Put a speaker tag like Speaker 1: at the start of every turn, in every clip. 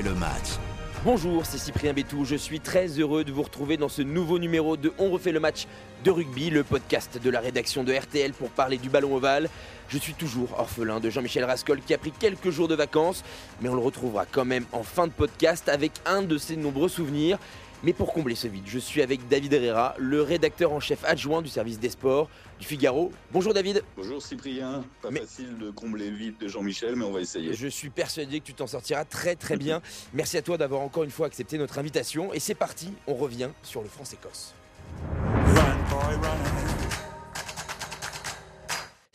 Speaker 1: le match.
Speaker 2: Bonjour, c'est Cyprien Bétou. Je suis très heureux de vous retrouver dans ce nouveau numéro de On refait le match de rugby, le podcast de la rédaction de RTL pour parler du ballon ovale. Je suis toujours orphelin de Jean-Michel Rascol qui a pris quelques jours de vacances, mais on le retrouvera quand même en fin de podcast avec un de ses nombreux souvenirs. Mais pour combler ce vide, je suis avec David Herrera, le rédacteur en chef adjoint du service des sports du Figaro. Bonjour David.
Speaker 3: Bonjour Cyprien. Pas facile de combler le vide de Jean-Michel, mais on va essayer.
Speaker 2: Je suis persuadé que tu t'en sortiras très très bien. Merci à toi d'avoir encore une fois accepté notre invitation. Et c'est parti, on revient sur le France-Écosse.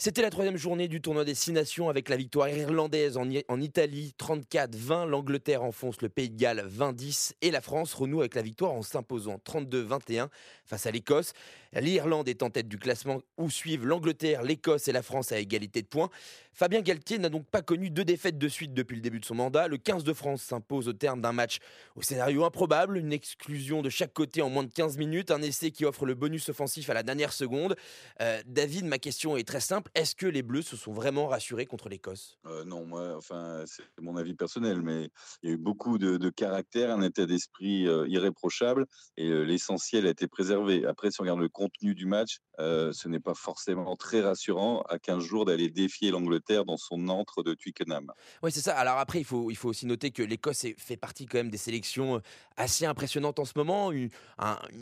Speaker 2: C'était la troisième journée du tournoi des Six Nations avec la victoire irlandaise en, Italie 34-20. L'Angleterre enfonce le Pays de Galles 20-10 et la France renoue avec la victoire en s'imposant 32-21 face à l'Écosse. L'Irlande est en tête du classement où suivent l'Angleterre, l'Écosse et la France à égalité de points. Fabien Galtier n'a donc pas connu deux défaites de suite depuis le début de son mandat. Le 15 de France s'impose au terme d'un match au scénario improbable, une exclusion de chaque côté en moins de 15 minutes, un essai qui offre le bonus offensif à la dernière seconde. Euh, David, ma question est très simple. Est-ce que les Bleus se sont vraiment rassurés contre l'Écosse?
Speaker 3: Euh, Non, moi, enfin, c'est mon avis personnel, mais il y a eu beaucoup de, caractère, un état d'esprit euh, irréprochable et l'essentiel a été préservé. Après, si on regarde le contenu du match, ce n'est pas forcément très rassurant à 15 jours d'aller défier l'Angleterre dans son antre de Twickenham.
Speaker 2: Oui, c'est ça. Alors après, il faut, il faut aussi noter que l'Écosse fait partie quand même des sélections euh, assez impressionnantes en ce moment. Une,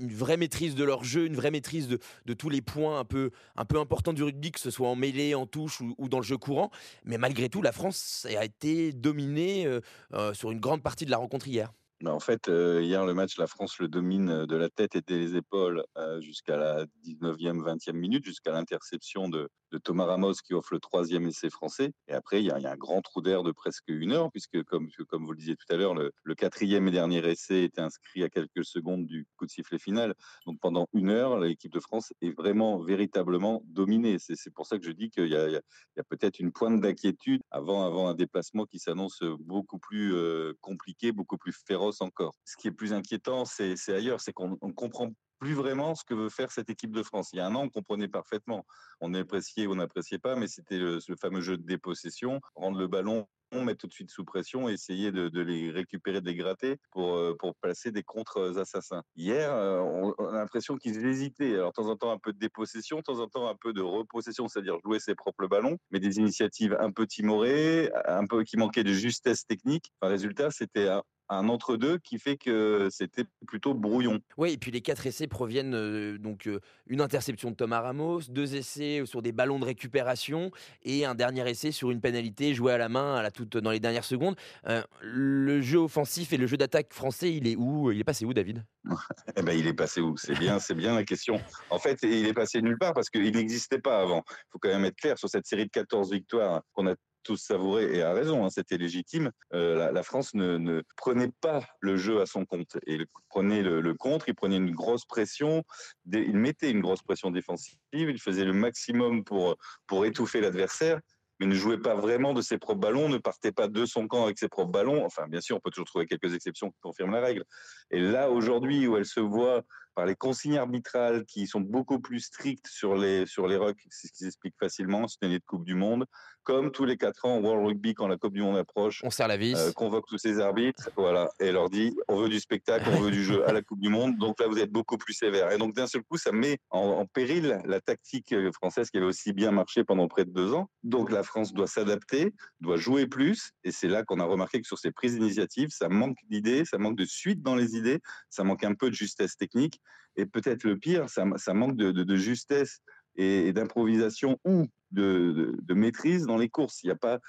Speaker 2: vraie maîtrise de leur jeu, une vraie maîtrise de, de, tous les points un peu, un peu importants du rugby, que ce soit en mêlée, en touche ou, dans le jeu courant. Mais malgré tout, la France a été dominée euh, euh, sur une grande partie de la rencontre hier.
Speaker 3: Bah, en fait, hier, le match, la France le domine de la tête et des épaules jusqu'à la 19e, 20e minute, jusqu'à l'interception de, Thomas Ramos qui offre le troisième essai français. Et après, il y, a, un grand trou d'air de presque une heure, puisque, comme, comme vous le disiez tout à l'heure, le, quatrième et dernier essai était inscrit à quelques secondes du coup de sifflet final. Donc pendant une heure, l'équipe de France est vraiment, véritablement dominée. C'est pour ça que je dis qu'il y a, peut-être une pointe d'inquiétude avant, avant un déplacement qui s'annonce beaucoup plus compliqué, beaucoup plus féroce encore. Ce qui est plus inquiétant, c'est ailleurs, c'est qu'on ne comprend plus vraiment ce que veut faire cette équipe de France. Il y a un an, on comprenait parfaitement. On appréciait ou on n'appréciait pas, mais c'était le, fameux jeu de dépossession, rendre le ballon mettre tout de suite sous pression essayer de, les récupérer, de les gratter pour, euh, pour placer des contre-assassins. Hier, euh, on, a l'impression qu'ils hésitaient. Alors, de temps en temps, un peu de dépossession, de temps en temps, un peu de repossession, c'est-à-dire jouer ses propres ballons, mais des initiatives un peu timorées, un peu qui manquaient de justesse technique. Enfin, résultat, c'était un entre-deux qui fait que c'était plutôt brouillon.
Speaker 2: Oui, et puis les quatre essais proviennent euh, donc euh, une interception de Thomas Ramos, deux essais sur des ballons de récupération et un dernier essai sur une pénalité jouée à la main à la toute dans les dernières secondes. Euh, le jeu offensif et le jeu d'attaque français, il est où Il est passé où, David?
Speaker 3: Eh ben, il est passé où? C'est bien, c'est bien la question. En fait, il est passé nulle part parce qu'il n'existait pas avant. Il faut quand même être clair sur cette série de 14 victoires qu'on a tous savouré, et à raison, hein, c'était légitime, euh, la, France ne, prenait pas le jeu à son compte. Et il prenait le, contre, il prenait une grosse pression, il mettait une grosse pression défensive, il faisait le maximum pour, pour étouffer l'adversaire mais ne jouait pas vraiment de ses propres ballons, ne partait pas de son camp avec ses propres ballons. Enfin, bien sûr, on peut toujours trouver quelques exceptions qui confirment la règle. Et là, aujourd'hui, où elle se voit par les consignes arbitrales qui sont beaucoup plus strictes sur les, sur les rocks, c'est ce qui s'explique facilement, c'est une année de Coupe du Monde. Comme tous les quatre ans, World Rugby, quand la Coupe du Monde approche,
Speaker 2: on serre la vis, euh,
Speaker 3: convoque tous ces arbitres, voilà, et leur dit on veut du spectacle, on veut du jeu à la Coupe du Monde, donc là vous êtes beaucoup plus sévère. Et donc d'un seul coup, ça met en, péril la tactique française qui avait aussi bien marché pendant près de deux ans. Donc la France doit s'adapter, doit jouer plus, et c'est là qu'on a remarqué que sur ces prises d'initiative, ça manque d'idées, ça manque de suite dans les idées, ça manque un peu de justesse technique. Et peut-être le pire, ça, manque de, justesse et, d'improvisation ou de, de, maîtrise dans les courses. Il n'y a pas,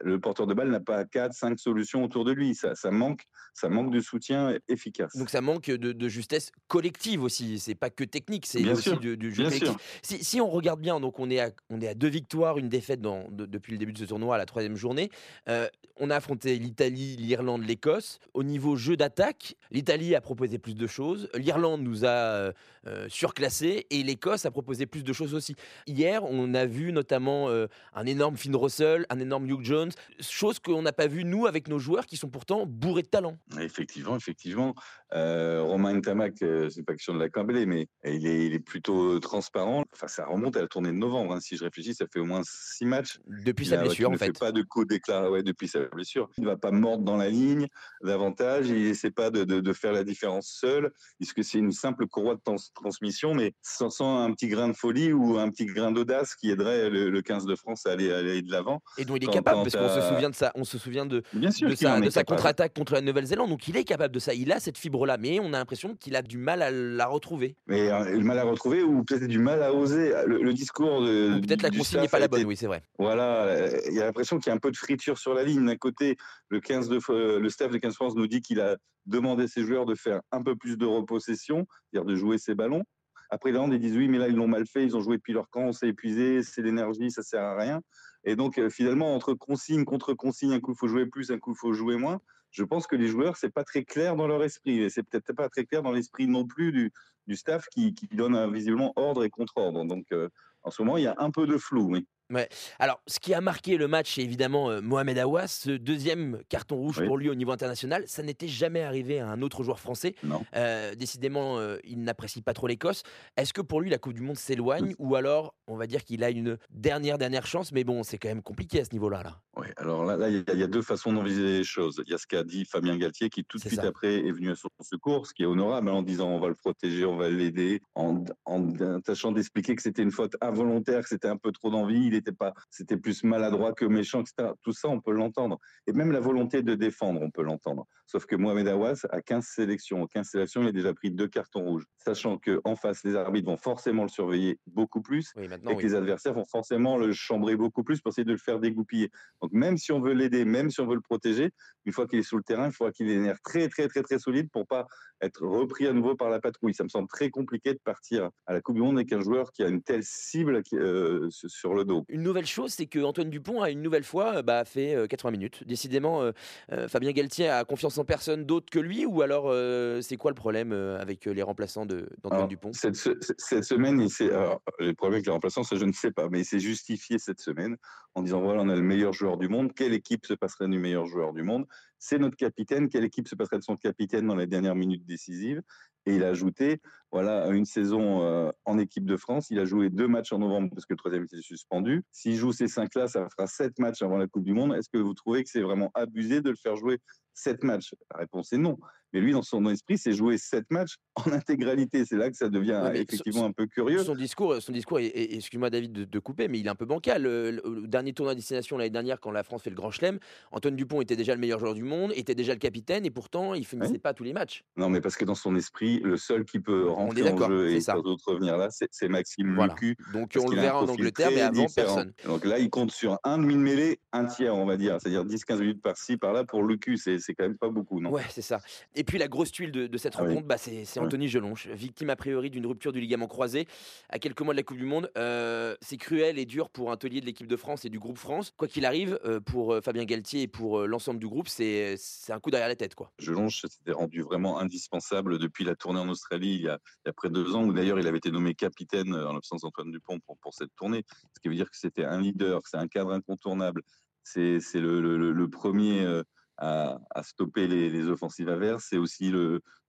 Speaker 3: le porteur de balle n'a pas quatre, cinq solutions autour de lui. Ça, ça, manque, ça manque de soutien efficace.
Speaker 2: Donc ça manque de, justesse collective aussi. C'est pas que technique, c'est aussi du, jeu collectif. Si, on regarde bien, donc on est à, on est à deux victoires, une défaite dans, depuis le début de ce tournoi à la troisième journée. Euh, on a affronté l'Italie, l'Irlande, l'Écosse. Au niveau jeu d'attaque, l'Italie a proposé plus de choses, l'Irlande nous a euh, euh, surclassé et l'Écosse a proposé plus de choses aussi. Hier, on a vu notamment un énorme Finn Russell, un énorme Hugh Jones Chose qu'on n'a pas vu nous avec nos joueurs qui sont pourtant bourrés de talent.
Speaker 3: Effectivement, effectivement. Euh, Romain Tamac, euh, c'est pas question de l'accabler, mais il est, il est, plutôt transparent. Enfin, ça remonte à la tournée de novembre. Hein. Si je réfléchis, ça fait au moins six matchs.
Speaker 2: Depuis sa blessure,
Speaker 3: en
Speaker 2: fait.
Speaker 3: Il ne fait pas de coup déclaré ouais, depuis sa blessure. Il ne va pas mordre dans la ligne davantage. Il n'essaie pas de, de, de, faire la différence seul, puisque c'est une simple courroie de trans transmission, mais sans, sans, un petit grain de folie ou un petit grain d'audace qui aiderait le, le, 15 de France à aller, à aller de l'avant?
Speaker 2: Et dont il est capable, parce qu'on se souvient de ça. On se souvient de, Bien sûr de sa, contre-attaque contre la Nouvelle-Zélande. Donc il est capable de ça. Il a cette fibre-là, mais on a l'impression qu'il a du mal à la retrouver.
Speaker 3: Mais euh, mal à retrouver ou peut-être du mal à oser. Le, le discours de.
Speaker 2: Peut-être la consigne n'est pas la bonne, été... oui, c'est vrai.
Speaker 3: Voilà, il y a l'impression qu'il y a un peu de friture sur la ligne. D'un côté, le, 15 de, le staff de 15 France nous dit qu'il a demandé à ses joueurs de faire un peu plus de repossession, c'est-à-dire de jouer ses ballons. Après, là, ils disent oui, mais là, ils l'ont mal fait, ils ont joué depuis leur camp, on s'est épuisé, c'est l'énergie, ça sert à rien. Et donc, euh, finalement, entre consigne, contre consigne, un coup, il faut jouer plus, un coup, il faut jouer moins. Je pense que les joueurs, c'est pas très clair dans leur esprit. Et c'est peut-être pas très clair dans l'esprit non plus du, du staff qui, qui donne visiblement ordre et contre-ordre. Donc, euh, en ce moment, il y a un peu de flou, oui.
Speaker 2: Ouais. Alors, ce qui a marqué le match, c'est évidemment euh, Mohamed Awas, ce deuxième carton rouge oui. pour lui au niveau international. Ça n'était jamais arrivé à un autre joueur français. Euh, décidément, euh, il n'apprécie pas trop l'Écosse. Est-ce que pour lui, la Coupe du Monde s'éloigne oui. ou alors, on va dire qu'il a une dernière, dernière chance Mais bon, c'est quand même compliqué à ce niveau-là. Là.
Speaker 3: Oui, alors là, il y, y, a deux façons d'envisager les choses. Il y a ce qu'a dit Fabien Galtier qui, tout de suite ça. après, est venu à son secours, ce qui est honorable, en disant on va le protéger, on va l'aider, en, en, en tâchant d'expliquer que c'était une faute involontaire, que c'était un peu trop d'envie, il n'était pas. C'était plus maladroit que méchant, etc. Tout ça, on peut l'entendre. Et même la volonté de défendre, on peut l'entendre. Sauf que Mohamed Awas a 15 sélections. En 15 sélections, il a déjà pris deux cartons rouges. Sachant qu'en face, les arbitres vont forcément le surveiller beaucoup plus
Speaker 2: oui,
Speaker 3: et que
Speaker 2: oui.
Speaker 3: les adversaires vont forcément le chambrer beaucoup plus pour essayer de le faire dégoupiller. Donc même si on veut l'aider, même si on veut le protéger, une fois qu'il est sous le terrain, il faudra qu'il ait les nerfs très, très, très, très solides pour pas être repris à nouveau par la patrouille. Ça me semble très compliqué de partir à la Coupe du Monde avec un joueur qui a une telle cible qui, euh, sur le dos.
Speaker 2: Une nouvelle chose, c'est que Antoine Dupont a une nouvelle fois bah, fait 80 minutes. Décidément, euh, euh, Fabien Galtier a confiance en personne d'autre que lui, ou alors euh, c'est quoi le problème avec les remplaçants d'Antoine Dupont?
Speaker 3: cette, cette, semaine, il alors, le problème avec les remplaçants, ça je ne sais pas, mais il s'est justifié cette semaine en disant voilà, on a le meilleur joueur du monde. Quelle équipe se passerait du meilleur joueur du monde? C'est notre capitaine. Quelle équipe se passerait de son capitaine dans les dernières minutes décisives? Et il a ajouté, voilà, une saison euh, en équipe de France. Il a joué deux matchs en novembre parce que le troisième était suspendu. S'il joue ces cinq-là, ça fera sept matchs avant la Coupe du Monde. Est-ce que vous trouvez que c'est vraiment abusé de le faire jouer sept matchs? La réponse est non. Mais lui, dans son esprit, c'est jouer sept matchs en intégralité. C'est là que ça devient ouais, effectivement
Speaker 2: son,
Speaker 3: un peu curieux.
Speaker 2: Son discours, son discours excuse-moi David de, de, couper, mais il est un peu bancal. Le, le, le dernier tournoi à destination l'année dernière, quand la France fait le Grand Chelem, Antoine Dupont était déjà le meilleur joueur du monde, était déjà le capitaine, et pourtant, il finissait ouais. pas tous les matchs.
Speaker 3: Non, mais parce que dans son esprit, le seul qui peut rentrer en jeu et pas d'autres revenir là, c'est Maxime
Speaker 2: voilà.
Speaker 3: Lucu.
Speaker 2: Donc on le verra en Angleterre, mais avant
Speaker 3: différent.
Speaker 2: personne.
Speaker 3: Donc là, il compte sur un demi de mêlée, un tiers, on va dire, c'est-à-dire 10-15 minutes par-ci, par-là pour Lucu. C'est quand même pas beaucoup, non?
Speaker 2: Ouais, c'est ça. Et puis la grosse tuile de, de cette ah rencontre, oui. bah, c'est Anthony. Gelonche, victime a priori d'une rupture du ligament croisé à quelques mois de la Coupe du Monde. Euh, c'est cruel et dur pour un taulier de l'équipe de France et du groupe France. Quoi qu'il arrive, euh, pour Fabien Galtier et pour euh, l'ensemble du groupe, c'est un coup derrière la tête. Quoi.
Speaker 3: Gelonche s'était rendu vraiment indispensable depuis la tournée en Australie il y a, il y a près de deux ans, où d'ailleurs il avait été nommé capitaine en l'absence d'Antoine Dupont pour, pour, cette tournée. Ce qui veut dire que c'était un leader, c'est un cadre incontournable. C'est le, le, le, premier à, stopper les, offensives adverses. C'est aussi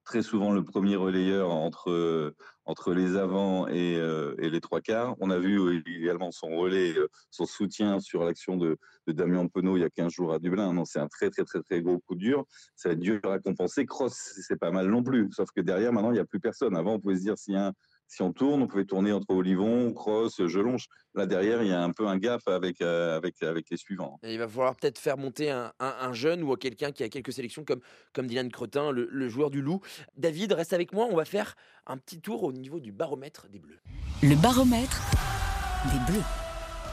Speaker 3: très souvent le premier relayeur entre, les avants et, euh, et, les trois quarts. On a vu également son relais, son soutien sur l'action de, de, Damien Penaud il y a 15 jours à Dublin. Non, c'est un très, très, très, très gros coup dur. Ça va être dur à compenser. Cross, c'est pas mal non plus. Sauf que derrière, maintenant, il n'y a plus personne. Avant, on pouvait se dire s'il y a un, si on tourne, on pouvait tourner entre Olivon, Cross, Gelonche. Là derrière, il y a un peu un gap avec, euh, avec, avec les suivants.
Speaker 2: Et il va falloir peut-être faire monter un, un, un, jeune ou quelqu'un qui a quelques sélections comme, comme Dylan Cretin, le, le, joueur du Loup. David, reste avec moi, on va faire un petit tour au niveau du baromètre des Bleus.
Speaker 1: Le baromètre des Bleus.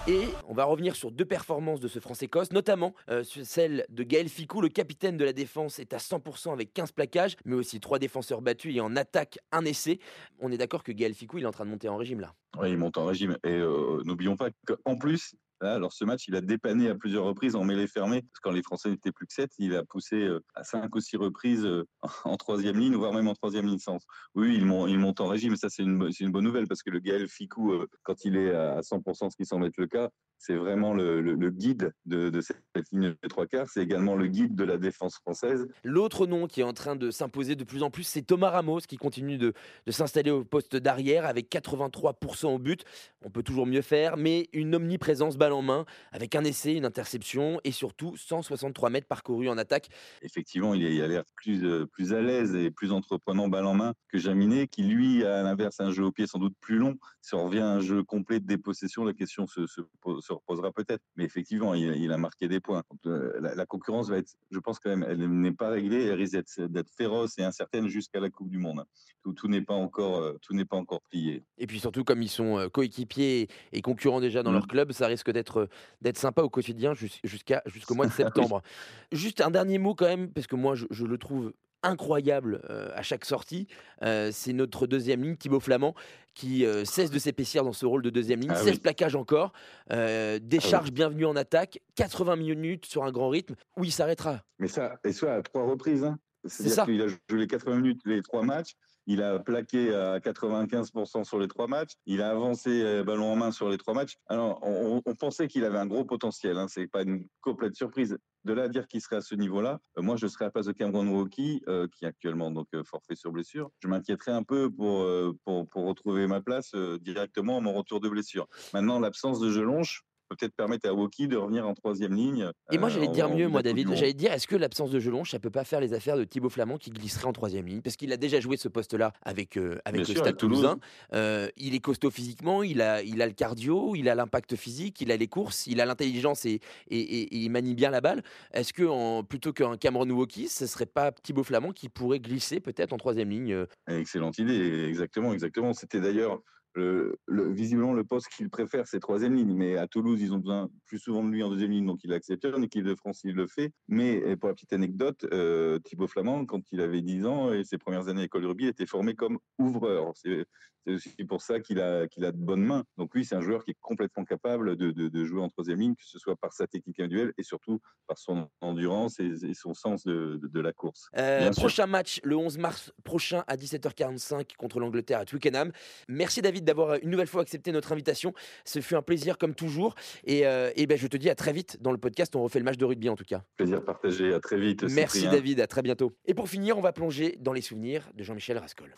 Speaker 2: Et on va revenir sur deux performances de ce France-Écosse, notamment euh, celle de Gaël Ficou, le capitaine de la défense, est à 100% avec 15 plaquages, mais aussi trois défenseurs battus et en attaque un essai. On est d'accord que Gaël Ficou, il est en train de monter en régime là.
Speaker 3: Oui, il monte en régime. Et euh, n'oublions pas qu'en plus, Là, alors ce match, il a dépanné à plusieurs reprises en mêlée fermée, parce quand les Français n'étaient plus que 7, il a poussé à 5 ou 6 reprises en troisième ligne, voire même en troisième ligne centre. Oui, il monte, en régime, ça c'est une, bonne nouvelle, parce que le Gaël Ficou, quand il est à 100%, ce qui semble être le cas, c'est vraiment le, guide de, cette ligne de trois quarts. C'est également le guide de la défense française.
Speaker 2: L'autre nom qui est en train de s'imposer de plus en plus, c'est Thomas Ramos qui continue de, s'installer au poste d'arrière avec 83% au but. On peut toujours mieux faire, mais une omniprésence balle en main avec un essai, une interception et surtout 163 mètres parcourus en attaque.
Speaker 3: Effectivement, il a l'air plus, euh, plus à l'aise et plus entreprenant balle en main que Jaminet, qui lui, à l'inverse, a un jeu au pied sans doute plus long. Si on revient à un jeu complet de dépossession, la question se, se, reposera peut-être. Mais effectivement, il, a marqué des points. Euh, la, concurrence va être, je pense quand même, elle n'est pas réglée. Elle risque d'être féroce et incertaine jusqu'à la Coupe du Monde. Tout, tout n'est pas encore, euh, tout n'est pas encore plié.
Speaker 2: Et puis surtout, comme ils sont euh, coéquipiers et concurrents déjà dans mmh. leur club, ça risque d'être d'être sympa au quotidien jusqu'à jusqu'au mois de septembre. Juste un dernier mot quand même, parce que moi je, je le trouve incroyable euh, à chaque sortie. Euh, c'est notre deuxième ligne, Thibaut Flamand, qui euh, cesse de s'épaissir dans ce rôle de deuxième ligne, 16 ah plaquages encore, décharge ah bienvenue en attaque, 80 minutes sur un grand rythme, où il s'arrêtera.
Speaker 3: Mais ça, et ça à trois reprises. Hein. C'est-à-dire qu'il a joué les 80 minutes les trois matchs. Il a plaqué à 95% sur les trois matchs. Il a avancé euh, ballon en main sur les trois matchs. Alors, on, pensait qu'il avait un gros potentiel. Hein. C'est pas une complète surprise. De là à dire qu'il serait à ce niveau-là, euh, moi, je serais à la place de Cameron Walkie, euh, qui est actuellement donc forfait sur blessure. Je m'inquiéterais un peu pour, pour, pour retrouver ma place directement à mon retour de blessure. Maintenant, l'absence de Gelonche, peut-être permettre à Woki de revenir en troisième ligne.
Speaker 2: Et moi, j'allais dire mieux, moi, David. J'allais dire, est-ce que l'absence de Gelonche, ça peut pas faire les affaires de Thibaut Flamand qui glisserait en troisième ligne? Parce qu'il a déjà joué ce poste-là avec, euh, avec le Stade Toulousain. Euh, il est costaud physiquement, il a, il a le cardio, il a l'impact physique, il a les courses, il a l'intelligence et, et, il manie bien la balle. Est-ce que en, plutôt qu'un Cameron Woki, ce serait pas Thibaut Flamand qui pourrait glisser peut-être en troisième ligne euh?
Speaker 3: Excellente idée, exactement, exactement. C'était d'ailleurs le, visiblement, le poste qu'il préfère, c'est troisième ligne. Mais à Toulouse, ils ont besoin plus souvent de lui en deuxième ligne, donc il accepte. En équipe de France, il le fait. Mais pour la petite anecdote, euh, Thibaut Flamand, quand il avait 10 ans et ses premières années à l'école de rugby, était formé comme ouvreur. C'est aussi pour ça qu'il a, qu'il a de bonnes mains. Donc lui, c'est un joueur qui est complètement capable de, de, jouer en troisième ligne, que ce soit par sa technique individuelle et surtout par son endurance et, son sens de, de la course.
Speaker 2: Euh, prochain match le 11 mars prochain à 17h45 contre l'Angleterre à Twickenham. Merci David d'avoir une nouvelle fois accepté notre invitation. Ce fut un plaisir comme toujours. Et, euh, et ben, je te dis à très vite dans le podcast. On refait le match de rugby en tout cas.
Speaker 3: Plaisir partagé. À très vite.
Speaker 2: Merci David. À très bientôt. Et pour finir, on va plonger dans les souvenirs de Jean-Michel Rascol.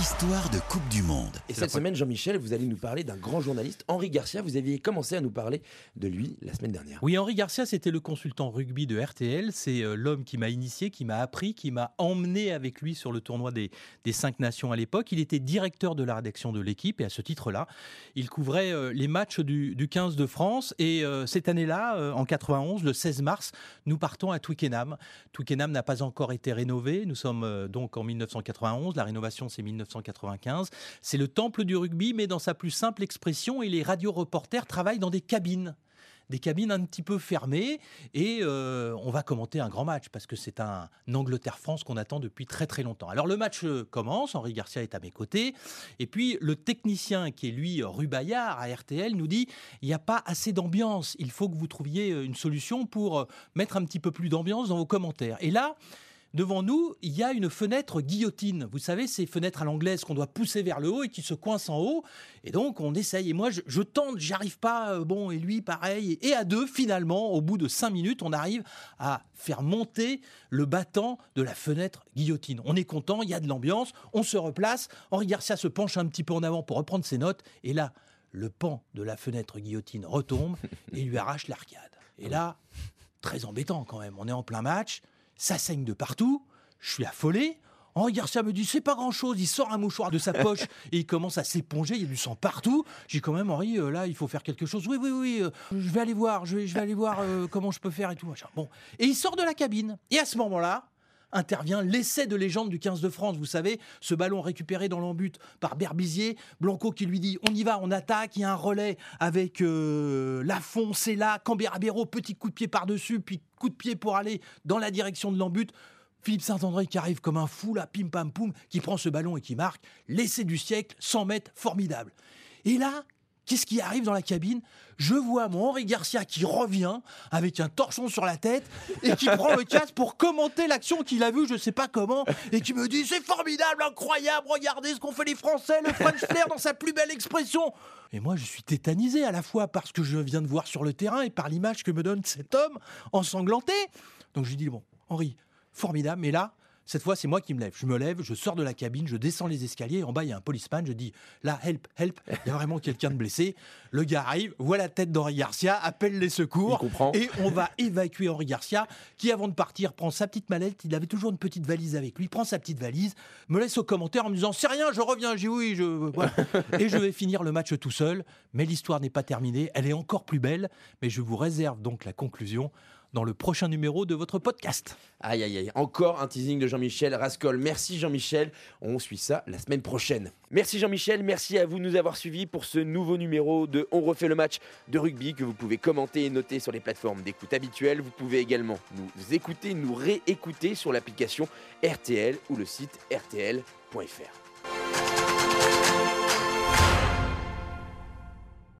Speaker 1: Histoire de Coupe du Monde.
Speaker 2: Et cette semaine, Jean-Michel, vous allez nous parler d'un grand journaliste, Henri Garcia. Vous aviez commencé à nous parler de lui la semaine dernière.
Speaker 4: Oui, Henri Garcia, c'était le consultant rugby de RTL. C'est euh, l'homme qui m'a initié, qui m'a appris, qui m'a emmené avec lui sur le tournoi des, des cinq nations à l'époque. Il était directeur de la rédaction de l'équipe et à ce titre-là, il couvrait euh, les matchs du, 15 de France. Et euh, cette année-là, en 91, le 16 mars, nous partons à Twickenham. Twickenham n'a pas encore été rénové. Nous sommes donc en 1991. La rénovation, c'est 1995. C'est le temple du rugby, mais dans sa plus simple expression, et les radio-reporters travaillent dans des cabines des cabines un petit peu fermées et euh, on va commenter un grand match parce que c'est un Angleterre-France qu'on attend depuis très très longtemps. Alors le match euh, commence, Henri Garcia est à mes côtés et puis le technicien qui est lui Rubayard à RTL nous dit il n'y a pas assez d'ambiance, il faut que vous trouviez une solution pour mettre un petit peu plus d'ambiance dans vos commentaires. Et là, devant nous, il y a une fenêtre guillotine. Vous savez, ces fenêtres à l'anglaise qu'on doit pousser vers le haut et qui se coincent en haut. Et donc, on essaye. Et moi, je, tente, j'y arrive pas. Euh, bon, et lui, pareil. Et à deux, finalement, au bout de cinq minutes, on arrive à faire monter le battant de la fenêtre guillotine. On est content, il y a de l'ambiance, on se replace. Henri Garcia se penche un petit peu en avant pour reprendre ses notes. Et là, le pan de la fenêtre guillotine retombe et lui arrache l'arcade. Et là, très embêtant quand même. On est en plein match ça saigne de partout, je suis affolé. Henri Garcia me dit c'est pas grand chose, il sort un mouchoir de sa poche et il commence à s'éponger, il y a du sang partout. J'ai quand même Henri, euh, là il faut faire quelque chose. Oui oui oui, euh, je vais aller voir, je vais, je vais aller voir euh, comment je peux faire et tout. Bon, et il sort de la cabine. Et à ce moment-là, intervient l'essai de légende du 15 de France. Vous savez, ce ballon récupéré dans l'embut par Berbizier, Blanco qui lui dit on y va, on attaque, il y a un relais avec euh, Lafont, c'est là, Cambérabéro, petit coup de pied par-dessus, puis coup de pied pour aller dans la direction de l'embut. Philippe Saint-André qui arrive comme un fou là, pim pam poum, qui prend ce ballon et qui marque l'essai du siècle, 100 mètres, formidable. Et là, Qu'est-ce qui arrive dans la cabine? Je vois mon Henri Garcia qui revient avec un torchon sur la tête et qui prend le casque pour commenter l'action qu'il a vue, je sais pas comment, et qui me dit c'est formidable, incroyable, regardez ce qu'ont fait les Français, le French flair dans sa plus belle expression. Et moi, je suis tétanisé à la fois parce que je viens de voir sur le terrain et par l'image que me donne cet homme ensanglanté. Donc je lui dis bon, Henri, formidable, mais là, cette fois, c'est moi qui me lève. Je me lève, je sors de la cabine, je descends les escaliers. En bas, il y a un policeman. Je dis là, help, help. Il y a vraiment quelqu'un de blessé. Le gars arrive, voit la tête d'Henri Garcia, appelle les secours. Et on va évacuer Henri Garcia, qui avant de partir prend sa petite mallette. Il avait toujours une petite valise avec lui. Prend sa petite valise, me laisse au commentaire en me disant c'est rien, je reviens. J'ai oui, je et je vais finir le match tout seul. Mais l'histoire n'est pas terminée. Elle est encore plus belle. Mais je vous réserve donc la conclusion dans le prochain numéro de votre podcast.
Speaker 2: Aïe, aïe, aïe. Encore un teasing de Jean-Michel Rascol. Merci Jean-Michel. On suit ça la semaine prochaine. Merci Jean-Michel. Merci à vous de nous avoir suivis pour ce nouveau numéro de On refait le match de rugby que vous pouvez commenter et noter sur les plateformes d'écoute habituelles. Vous pouvez également nous écouter, nous réécouter sur l'application RTL ou le site rtl.fr.